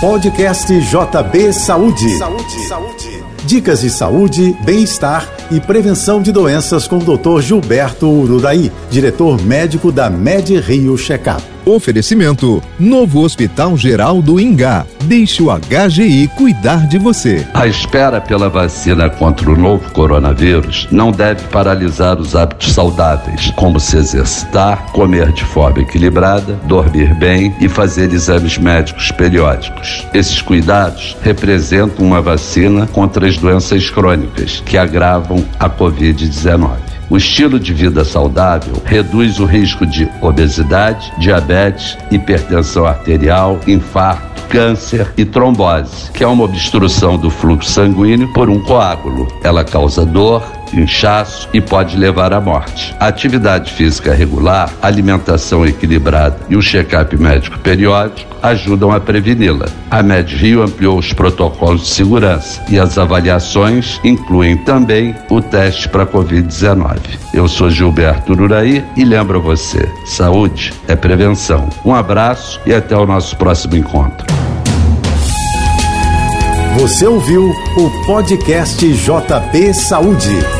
Podcast JB Saúde. Saúde. Saúde. Dicas de saúde, bem-estar e prevenção de doenças com o Dr. Gilberto Urudaí, diretor médico da Med Rio Checkup. Oferecimento: Novo Hospital Geral do Ingá. Deixe o HGI cuidar de você. A espera pela vacina contra o novo coronavírus não deve paralisar os hábitos saudáveis, como se exercitar, comer de forma equilibrada, dormir bem e fazer exames médicos periódicos. Esses cuidados representam uma vacina contra as doenças crônicas que agravam a Covid-19. O estilo de vida saudável reduz o risco de obesidade, diabetes, hipertensão arterial, infarto câncer e trombose, que é uma obstrução do fluxo sanguíneo por um coágulo. Ela causa dor, inchaço e pode levar à morte. Atividade física regular, alimentação equilibrada e o check-up médico periódico ajudam a preveni-la. A Med Rio ampliou os protocolos de segurança e as avaliações incluem também o teste para Covid-19. Eu sou Gilberto Uraí e lembro você: saúde é prevenção. Um abraço e até o nosso próximo encontro. Você ouviu o podcast JB Saúde.